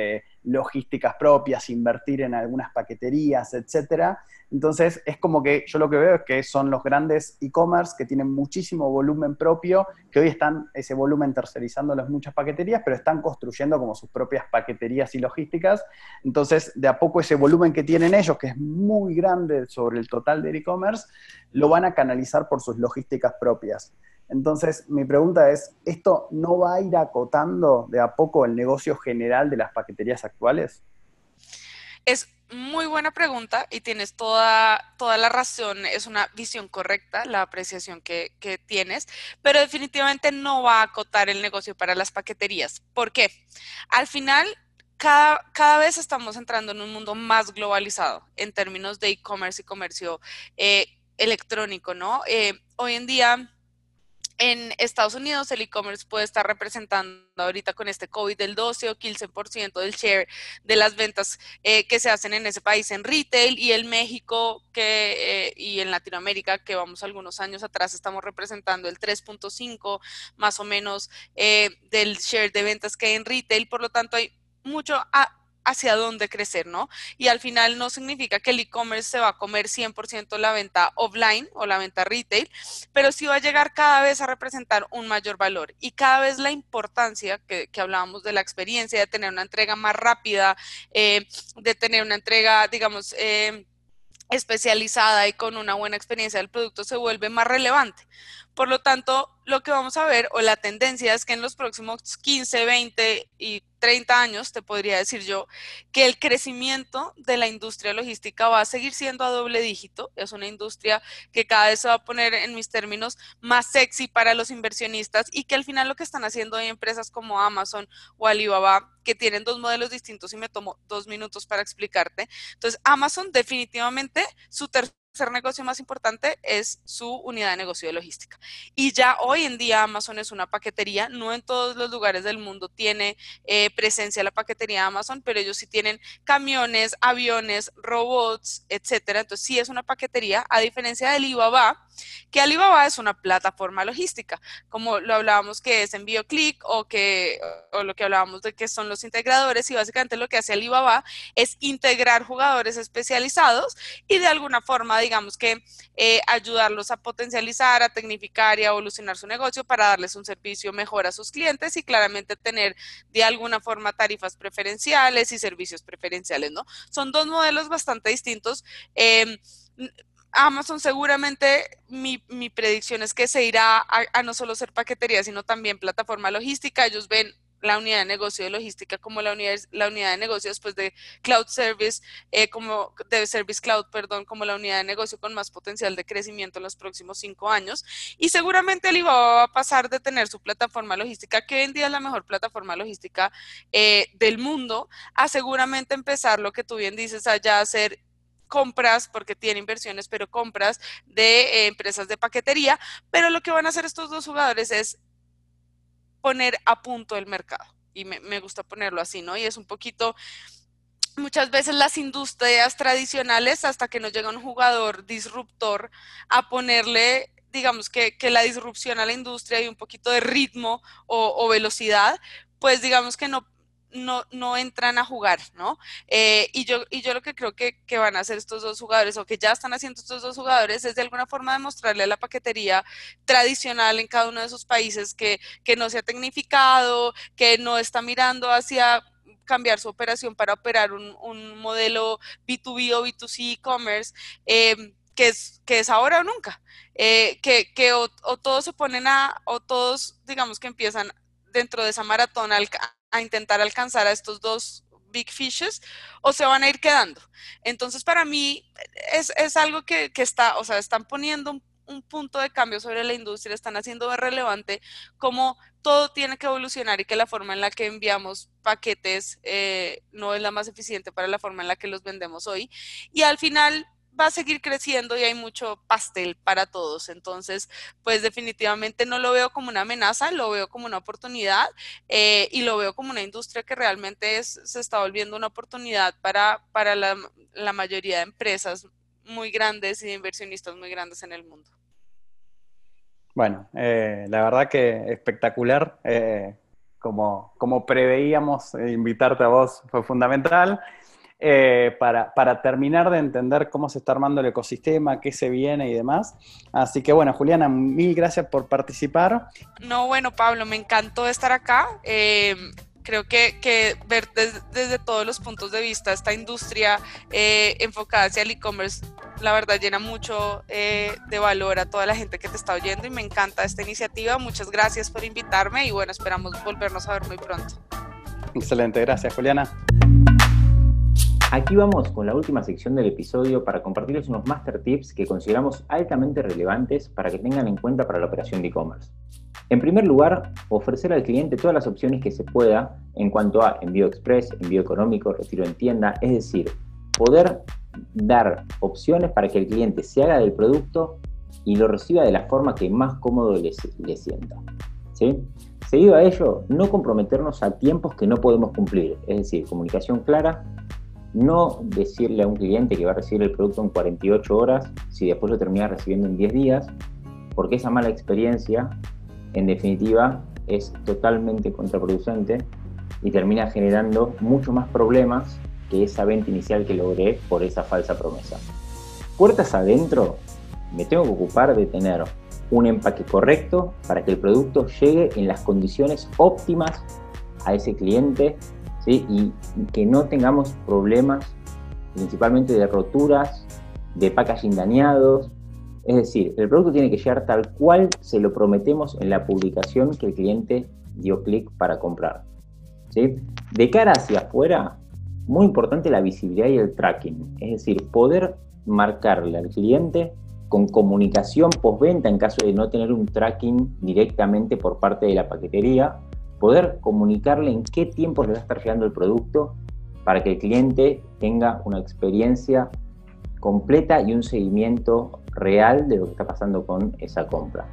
Speaker 3: logísticas propias, invertir en algunas paqueterías, etcétera. Entonces, es como que yo lo que veo es que son los grandes e-commerce que tienen muchísimo volumen propio, que hoy están ese volumen tercerizando las muchas paqueterías, pero están construyendo como sus propias paqueterías y logísticas. Entonces, de a poco ese volumen que tienen ellos, que es muy grande sobre el total del e-commerce, lo van a canalizar por sus logísticas propias. Entonces, mi pregunta es, ¿esto no va a ir acotando de a poco el negocio general de las paqueterías actuales?
Speaker 6: Es muy buena pregunta y tienes toda, toda la razón, es una visión correcta la apreciación que, tienes, pero definitivamente no va a acotar el negocio para las paqueterías. ¿Por qué? Al final, cada, cada, vez estamos entrando en un mundo más globalizado en términos de e-commerce y comercio eh, electrónico, ¿no? Eh, hoy en día en Estados Unidos el e-commerce puede estar representando ahorita con este COVID del 12 o 15% del share de las ventas eh, que se hacen en ese país en retail y en México que, eh, y en Latinoamérica, que vamos algunos años atrás, estamos representando el 3.5 más o menos eh, del share de ventas que hay en retail. Por lo tanto, hay mucho a, hacia dónde crecer, ¿no? Y al final no significa que el e-commerce se va a comer 100% la venta offline o la venta retail, pero sí va a llegar cada vez a representar un mayor valor y cada vez la importancia que, hablábamos de la experiencia, de tener una entrega más rápida, eh, de tener una entrega, digamos, eh, especializada y con una buena experiencia del producto se vuelve más relevante. Por lo tanto, lo que vamos a ver o la tendencia es que en los próximos 15, 20 y 30 años, te podría decir yo, que el crecimiento de la industria logística va a seguir siendo a doble dígito. Es una industria que cada vez se va a poner, en mis términos, más sexy para los inversionistas y que al final lo que están haciendo hay empresas como Amazon o Alibaba, que tienen dos modelos distintos y me tomo dos minutos para explicarte. Entonces, Amazon definitivamente su tercer tercer negocio más importante es su unidad de negocio de logística. Y ya hoy en día Amazon es una paquetería, no en todos los lugares del mundo tiene eh, presencia la paquetería Amazon, pero ellos sí tienen camiones, aviones, robots, etcétera. Entonces sí es una paquetería, a diferencia de Alibaba, que Alibaba es una plataforma logística, como lo hablábamos que es envío click o que o lo que hablábamos de que son los integradores y básicamente lo que hace Alibaba es integrar jugadores especializados y de alguna forma digamos que eh, ayudarlos a potencializar, a tecnificar y a evolucionar su negocio para darles un servicio mejor a sus clientes y claramente tener de alguna forma tarifas preferenciales y servicios preferenciales, ¿no? Son dos modelos bastante distintos. Em, Amazon seguramente mi, mi, predicción es que se irá a, no solo ser paquetería, sino también plataforma logística. Ellos ven la unidad de negocio de logística como la unidad, la unidad de negocio después de Cloud Service, eh, como de Service Cloud, perdón, como la unidad de negocio con más potencial de crecimiento en los próximos cinco años. Y seguramente Alibaba va a pasar de tener su plataforma logística, que hoy en día es la mejor plataforma logística eh, del mundo, a seguramente empezar lo que tú bien dices allá, a hacer compras, porque tiene inversiones, pero compras de eh, empresas de paquetería, pero lo que van a hacer estos dos jugadores es poner a punto el mercado. Y me, gusta ponerlo así, ¿no? Y es un poquito, muchas veces las industrias tradicionales, hasta que no llega un jugador disruptor a ponerle digamos que, la disrupción a la industria y un poquito de ritmo o velocidad, pues digamos que no, no, no entran a jugar, ¿no? Eh, y, yo, y yo lo que creo que, van a hacer estos dos jugadores o que ya están haciendo estos dos jugadores es de alguna forma demostrarle a la paquetería tradicional en cada uno de esos países que, no se ha tecnificado, que no está mirando hacia cambiar su operación para operar un, modelo B2B o B2C e-commerce. Eh, que es, que es ahora o nunca, eh, que, que o, todos se ponen a, o todos, digamos que empiezan dentro de esa maratón al, a intentar alcanzar a estos dos big fishes o se van a ir quedando. Entonces, para mí es, algo que, está, o sea, están poniendo un, punto de cambio sobre la industria, están haciendo relevante cómo todo tiene que evolucionar y que la forma en la que enviamos paquetes eh, no es la más eficiente para la forma en la que los vendemos hoy. Y al final, va a seguir creciendo y hay mucho pastel para todos. Entonces, pues definitivamente no lo veo como una amenaza, lo veo como una oportunidad eh, y lo veo como una industria que realmente se está volviendo una oportunidad para, para la, mayoría de empresas muy grandes y de inversionistas muy grandes en el mundo.
Speaker 3: Bueno, eh, la verdad que espectacular. Eh, como, como preveíamos, invitarte a vos fue fundamental. Eh, para, terminar de entender cómo se está armando el ecosistema, qué se viene y demás. Así que bueno, Juliana, mil gracias por participar.
Speaker 6: No, bueno, Pablo, me encantó estar acá. Eh, creo que, ver desde, todos los puntos de vista esta industria eh, enfocada hacia el e-commerce, la verdad llena mucho de valor a toda la gente que te está oyendo y me encanta esta iniciativa. Muchas gracias por invitarme y bueno, esperamos volvernos a ver muy pronto.
Speaker 3: Excelente, gracias Juliana.
Speaker 4: Aquí vamos con la última sección del episodio para compartirles unos master tips que consideramos altamente relevantes para que tengan en cuenta para la operación de e-commerce. En primer lugar, ofrecer al cliente todas las opciones que se pueda en cuanto a envío express, envío económico, retiro en tienda, es decir, poder dar opciones para que el cliente se haga del producto y lo reciba de la forma que más cómodo le, sienta. ¿sí? Seguido a ello, no comprometernos a tiempos que no podemos cumplir, es decir, comunicación clara no decirle a un cliente que va a recibir el producto en 48 horas si después lo termina recibiendo en 10 días, porque esa mala experiencia, en definitiva, es totalmente contraproducente y termina generando mucho más problemas que esa venta inicial que logré por esa falsa promesa. Puertas adentro, me tengo que ocupar de tener un empaque correcto para que el producto llegue en las condiciones óptimas a ese cliente y que no tengamos problemas principalmente de roturas, de packaging dañados. Es decir, el producto tiene que llegar tal cual se lo prometemos en la publicación que el cliente dio clic para comprar. ¿sí? De cara hacia afuera, muy importante la visibilidad y el tracking. Es decir, poder marcarle al cliente con comunicación postventa en caso de no tener un tracking directamente por parte de la paquetería poder comunicarle en qué tiempo le va a estar llegando el producto para que el cliente tenga una experiencia completa y un seguimiento real de lo que está pasando con esa compra.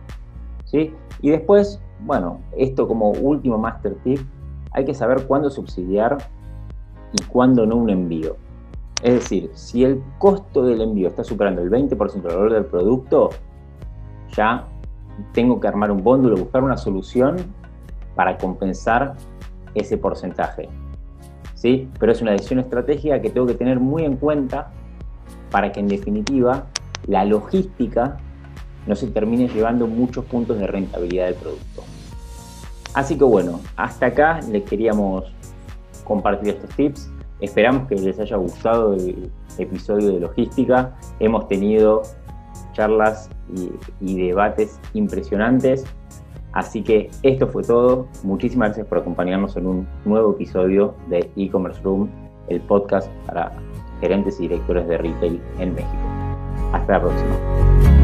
Speaker 4: ¿Sí? Y después, bueno, esto como último master tip, hay que saber cuándo subsidiar y cuándo no un envío. Es decir, si el costo del envío está superando el 20% del valor del producto, ya tengo que armar un bóndulo, buscar una solución para compensar ese porcentaje. ¿Sí? Pero es una decisión estratégica que tengo que tener muy en cuenta para que en definitiva la logística no se termine llevando muchos puntos de rentabilidad del producto. Así que bueno, hasta acá les queríamos compartir estos tips. Esperamos que les haya gustado el episodio de logística. Hemos tenido charlas y, y debates impresionantes Así que esto fue todo. Muchísimas gracias por acompañarnos en un nuevo episodio de E-Commerce Room, el podcast para gerentes y directores de retail en México. Hasta la próxima.